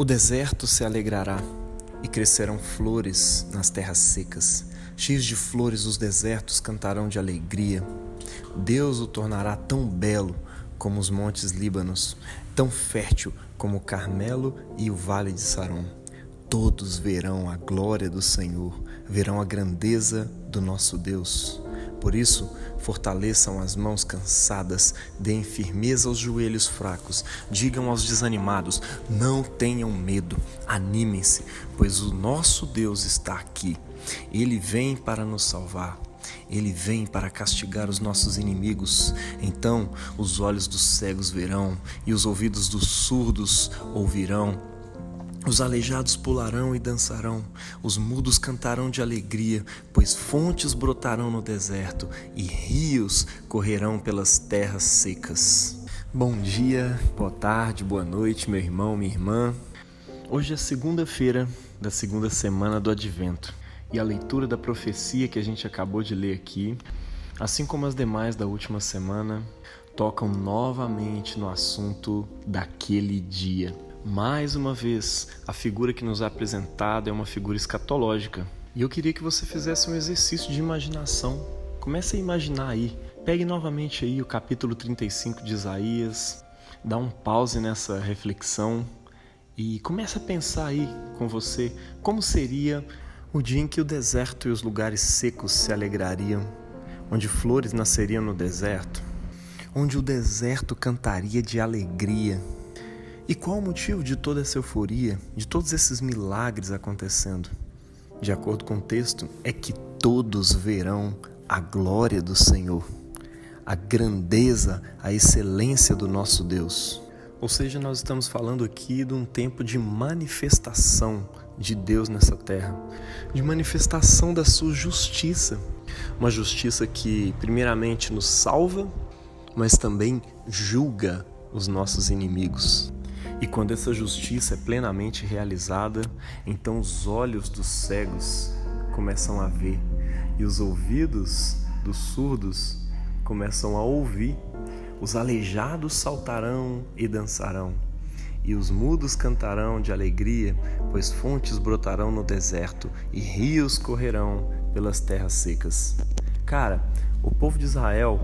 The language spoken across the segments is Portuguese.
O deserto se alegrará e crescerão flores nas terras secas. Cheios de flores, os desertos cantarão de alegria. Deus o tornará tão belo como os montes Líbanos, tão fértil como o Carmelo e o vale de Saron. Todos verão a glória do Senhor, verão a grandeza do nosso Deus. Por isso, fortaleçam as mãos cansadas, deem firmeza aos joelhos fracos, digam aos desanimados: não tenham medo, animem-se, pois o nosso Deus está aqui. Ele vem para nos salvar. Ele vem para castigar os nossos inimigos. Então os olhos dos cegos verão e os ouvidos dos surdos ouvirão os aleijados pularão e dançarão, os mudos cantarão de alegria, pois fontes brotarão no deserto e rios correrão pelas terras secas. Bom dia, boa tarde, boa noite, meu irmão, minha irmã. Hoje é segunda-feira da segunda semana do Advento e a leitura da profecia que a gente acabou de ler aqui, assim como as demais da última semana, tocam novamente no assunto daquele dia mais uma vez, a figura que nos é apresentada é uma figura escatológica. E eu queria que você fizesse um exercício de imaginação. Comece a imaginar aí. Pegue novamente aí o capítulo 35 de Isaías, dá um pause nessa reflexão e comece a pensar aí com você como seria o dia em que o deserto e os lugares secos se alegrariam, onde flores nasceriam no deserto, onde o deserto cantaria de alegria e qual o motivo de toda essa euforia, de todos esses milagres acontecendo? De acordo com o texto, é que todos verão a glória do Senhor, a grandeza, a excelência do nosso Deus. Ou seja, nós estamos falando aqui de um tempo de manifestação de Deus nessa terra, de manifestação da sua justiça, uma justiça que, primeiramente, nos salva, mas também julga os nossos inimigos. E quando essa justiça é plenamente realizada, então os olhos dos cegos começam a ver e os ouvidos dos surdos começam a ouvir. Os aleijados saltarão e dançarão, e os mudos cantarão de alegria, pois fontes brotarão no deserto e rios correrão pelas terras secas. Cara, o povo de Israel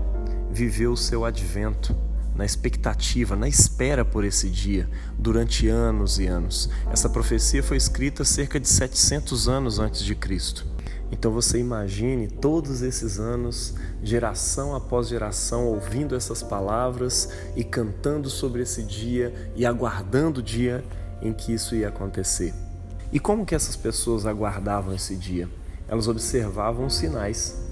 viveu o seu advento na expectativa, na espera por esse dia, durante anos e anos. Essa profecia foi escrita cerca de 700 anos antes de Cristo. Então você imagine todos esses anos, geração após geração, ouvindo essas palavras e cantando sobre esse dia e aguardando o dia em que isso ia acontecer. E como que essas pessoas aguardavam esse dia? Elas observavam os sinais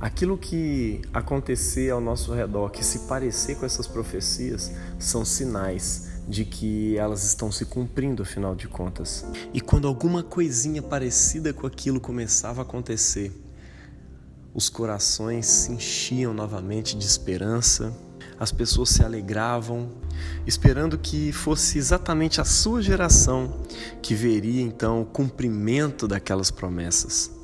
Aquilo que acontecer ao nosso redor, que se parecer com essas profecias, são sinais de que elas estão se cumprindo, afinal de contas. E quando alguma coisinha parecida com aquilo começava a acontecer, os corações se enchiam novamente de esperança, as pessoas se alegravam, esperando que fosse exatamente a sua geração que veria então o cumprimento daquelas promessas.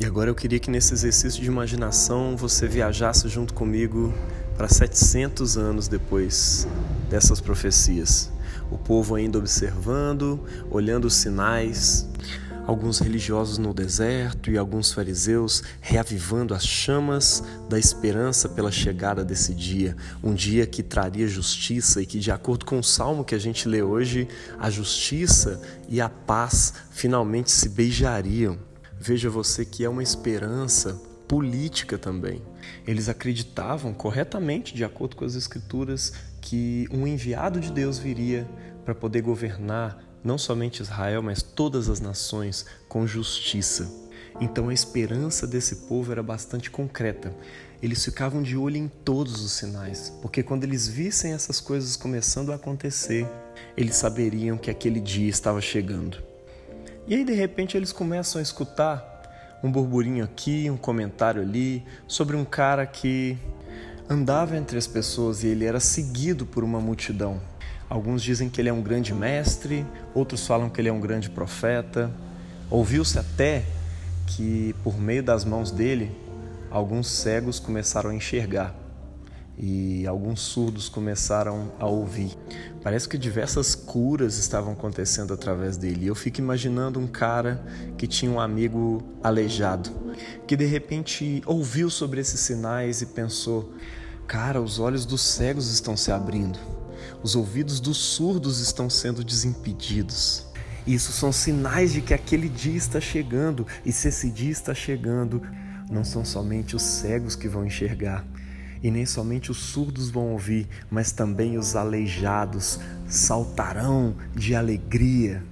E agora eu queria que nesse exercício de imaginação você viajasse junto comigo para 700 anos depois dessas profecias. O povo ainda observando, olhando os sinais, alguns religiosos no deserto e alguns fariseus reavivando as chamas da esperança pela chegada desse dia, um dia que traria justiça e que, de acordo com o salmo que a gente lê hoje, a justiça e a paz finalmente se beijariam. Veja você que é uma esperança política também. Eles acreditavam corretamente, de acordo com as Escrituras, que um enviado de Deus viria para poder governar não somente Israel, mas todas as nações com justiça. Então a esperança desse povo era bastante concreta. Eles ficavam de olho em todos os sinais, porque quando eles vissem essas coisas começando a acontecer, eles saberiam que aquele dia estava chegando. E aí de repente eles começam a escutar um burburinho aqui, um comentário ali sobre um cara que andava entre as pessoas e ele era seguido por uma multidão. Alguns dizem que ele é um grande mestre, outros falam que ele é um grande profeta. Ouviu-se até que por meio das mãos dele alguns cegos começaram a enxergar. E alguns surdos começaram a ouvir. Parece que diversas curas estavam acontecendo através dele. Eu fico imaginando um cara que tinha um amigo aleijado, que de repente ouviu sobre esses sinais e pensou: cara, os olhos dos cegos estão se abrindo, os ouvidos dos surdos estão sendo desimpedidos. Isso são sinais de que aquele dia está chegando, e se esse dia está chegando, não são somente os cegos que vão enxergar, e nem somente os surdos vão ouvir, mas também os aleijados saltarão de alegria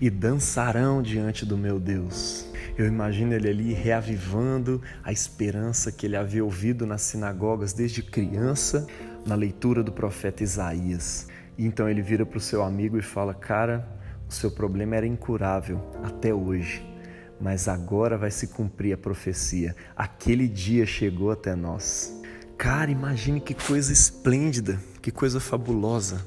e dançarão diante do meu Deus. Eu imagino ele ali reavivando a esperança que ele havia ouvido nas sinagogas desde criança, na leitura do profeta Isaías. E então ele vira para o seu amigo e fala: Cara, o seu problema era incurável até hoje, mas agora vai se cumprir a profecia. Aquele dia chegou até nós. Cara, imagine que coisa esplêndida, que coisa fabulosa.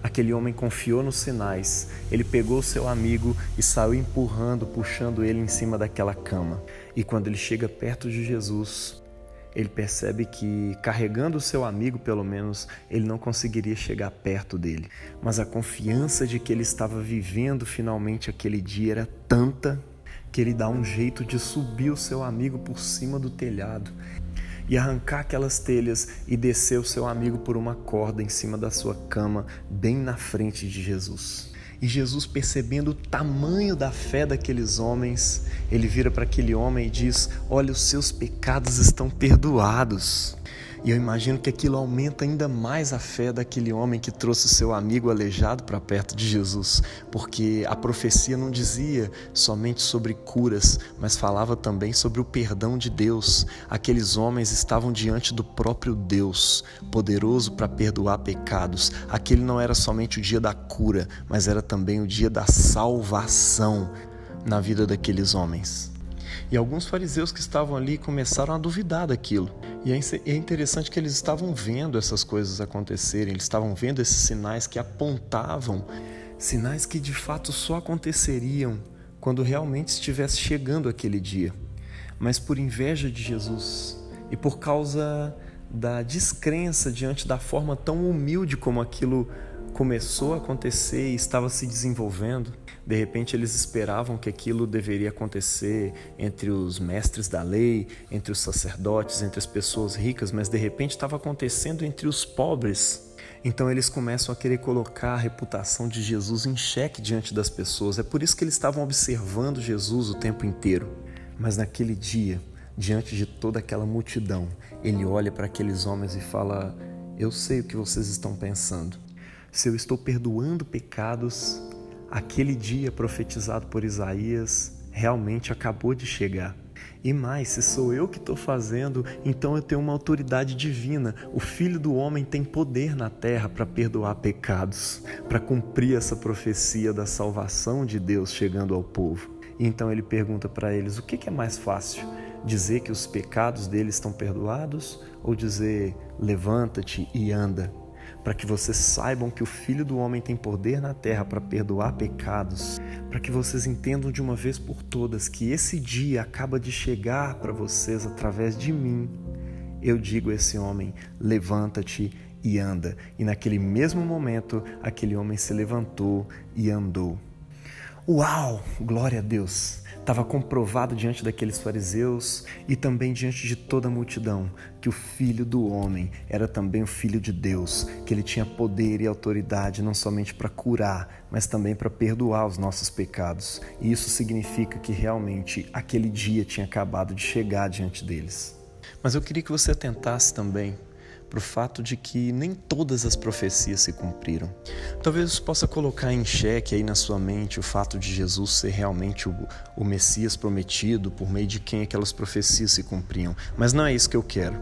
Aquele homem confiou nos sinais. Ele pegou seu amigo e saiu empurrando, puxando ele em cima daquela cama. E quando ele chega perto de Jesus, ele percebe que, carregando o seu amigo, pelo menos, ele não conseguiria chegar perto dele. Mas a confiança de que ele estava vivendo finalmente aquele dia era tanta que ele dá um jeito de subir o seu amigo por cima do telhado e arrancar aquelas telhas e descer o seu amigo por uma corda em cima da sua cama, bem na frente de Jesus. E Jesus, percebendo o tamanho da fé daqueles homens, ele vira para aquele homem e diz: Olha, os seus pecados estão perdoados. E eu imagino que aquilo aumenta ainda mais a fé daquele homem que trouxe seu amigo aleijado para perto de Jesus, porque a profecia não dizia somente sobre curas, mas falava também sobre o perdão de Deus. Aqueles homens estavam diante do próprio Deus, poderoso para perdoar pecados. Aquele não era somente o dia da cura, mas era também o dia da salvação na vida daqueles homens. E alguns fariseus que estavam ali começaram a duvidar daquilo. E é, é interessante que eles estavam vendo essas coisas acontecerem, eles estavam vendo esses sinais que apontavam, sinais que de fato só aconteceriam quando realmente estivesse chegando aquele dia. Mas por inveja de Jesus e por causa da descrença diante da forma tão humilde como aquilo começou a acontecer e estava se desenvolvendo. De repente eles esperavam que aquilo deveria acontecer entre os mestres da lei, entre os sacerdotes, entre as pessoas ricas, mas de repente estava acontecendo entre os pobres. Então eles começam a querer colocar a reputação de Jesus em xeque diante das pessoas. É por isso que eles estavam observando Jesus o tempo inteiro. Mas naquele dia, diante de toda aquela multidão, ele olha para aqueles homens e fala: Eu sei o que vocês estão pensando se eu estou perdoando pecados, aquele dia profetizado por Isaías realmente acabou de chegar. E mais, se sou eu que estou fazendo, então eu tenho uma autoridade divina. O Filho do Homem tem poder na terra para perdoar pecados, para cumprir essa profecia da salvação de Deus chegando ao povo. Então ele pergunta para eles: o que é mais fácil? Dizer que os pecados deles estão perdoados ou dizer levanta-te e anda? Para que vocês saibam que o Filho do Homem tem poder na terra para perdoar pecados, para que vocês entendam de uma vez por todas que esse dia acaba de chegar para vocês através de mim. Eu digo a esse homem: levanta-te e anda. E naquele mesmo momento, aquele homem se levantou e andou. Uau! Glória a Deus! Estava comprovado diante daqueles fariseus e também diante de toda a multidão que o Filho do Homem era também o Filho de Deus, que ele tinha poder e autoridade não somente para curar, mas também para perdoar os nossos pecados. E isso significa que realmente aquele dia tinha acabado de chegar diante deles. Mas eu queria que você atentasse também para o fato de que nem todas as profecias se cumpriram. Talvez isso possa colocar em xeque aí na sua mente o fato de Jesus ser realmente o, o Messias prometido, por meio de quem aquelas profecias se cumpriam. Mas não é isso que eu quero.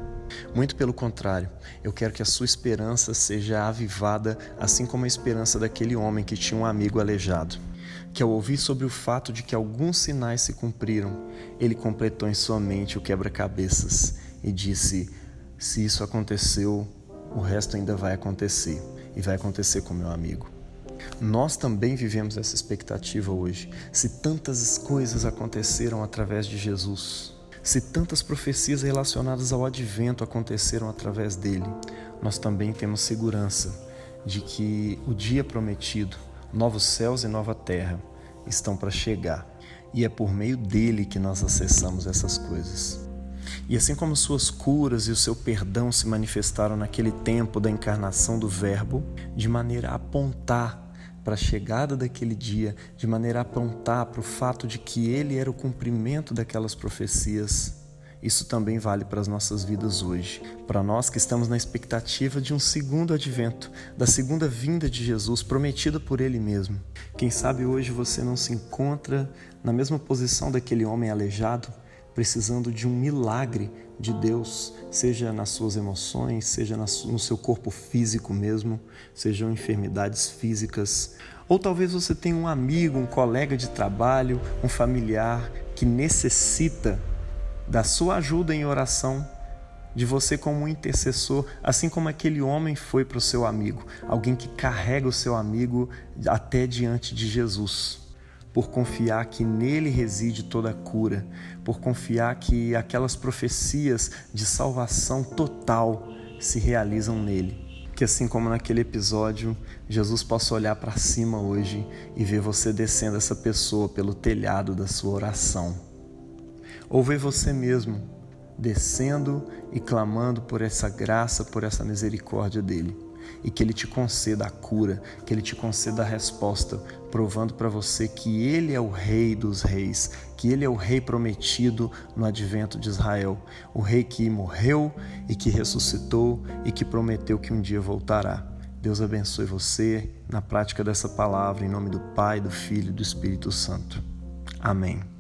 Muito pelo contrário, eu quero que a sua esperança seja avivada, assim como a esperança daquele homem que tinha um amigo aleijado que ao ouvir sobre o fato de que alguns sinais se cumpriram, ele completou em sua mente o quebra-cabeças e disse: se isso aconteceu, o resto ainda vai acontecer e vai acontecer com meu amigo. Nós também vivemos essa expectativa hoje. Se tantas coisas aconteceram através de Jesus, Se tantas profecias relacionadas ao advento aconteceram através dele, nós também temos segurança de que o dia prometido, novos céus e nova terra, estão para chegar. E é por meio dele que nós acessamos essas coisas. E assim como suas curas e o seu perdão se manifestaram naquele tempo da encarnação do Verbo, de maneira a apontar para a chegada daquele dia, de maneira a apontar para o fato de que ele era o cumprimento daquelas profecias. Isso também vale para as nossas vidas hoje, para nós que estamos na expectativa de um segundo advento, da segunda vinda de Jesus prometida por Ele mesmo. Quem sabe hoje você não se encontra na mesma posição daquele homem aleijado, precisando de um milagre de Deus, seja nas suas emoções, seja no seu corpo físico mesmo, sejam enfermidades físicas, ou talvez você tenha um amigo, um colega de trabalho, um familiar que necessita da sua ajuda em oração, de você como um intercessor, assim como aquele homem foi para o seu amigo, alguém que carrega o seu amigo até diante de Jesus por confiar que nele reside toda a cura, por confiar que aquelas profecias de salvação total se realizam nele. Que assim como naquele episódio, Jesus possa olhar para cima hoje e ver você descendo essa pessoa pelo telhado da sua oração. Ou ver você mesmo descendo e clamando por essa graça, por essa misericórdia dele e que Ele te conceda a cura, que Ele te conceda a resposta, provando para você que Ele é o Rei dos Reis, que Ele é o Rei prometido no advento de Israel, o Rei que morreu e que ressuscitou e que prometeu que um dia voltará. Deus abençoe você na prática dessa palavra, em nome do Pai, do Filho e do Espírito Santo. Amém.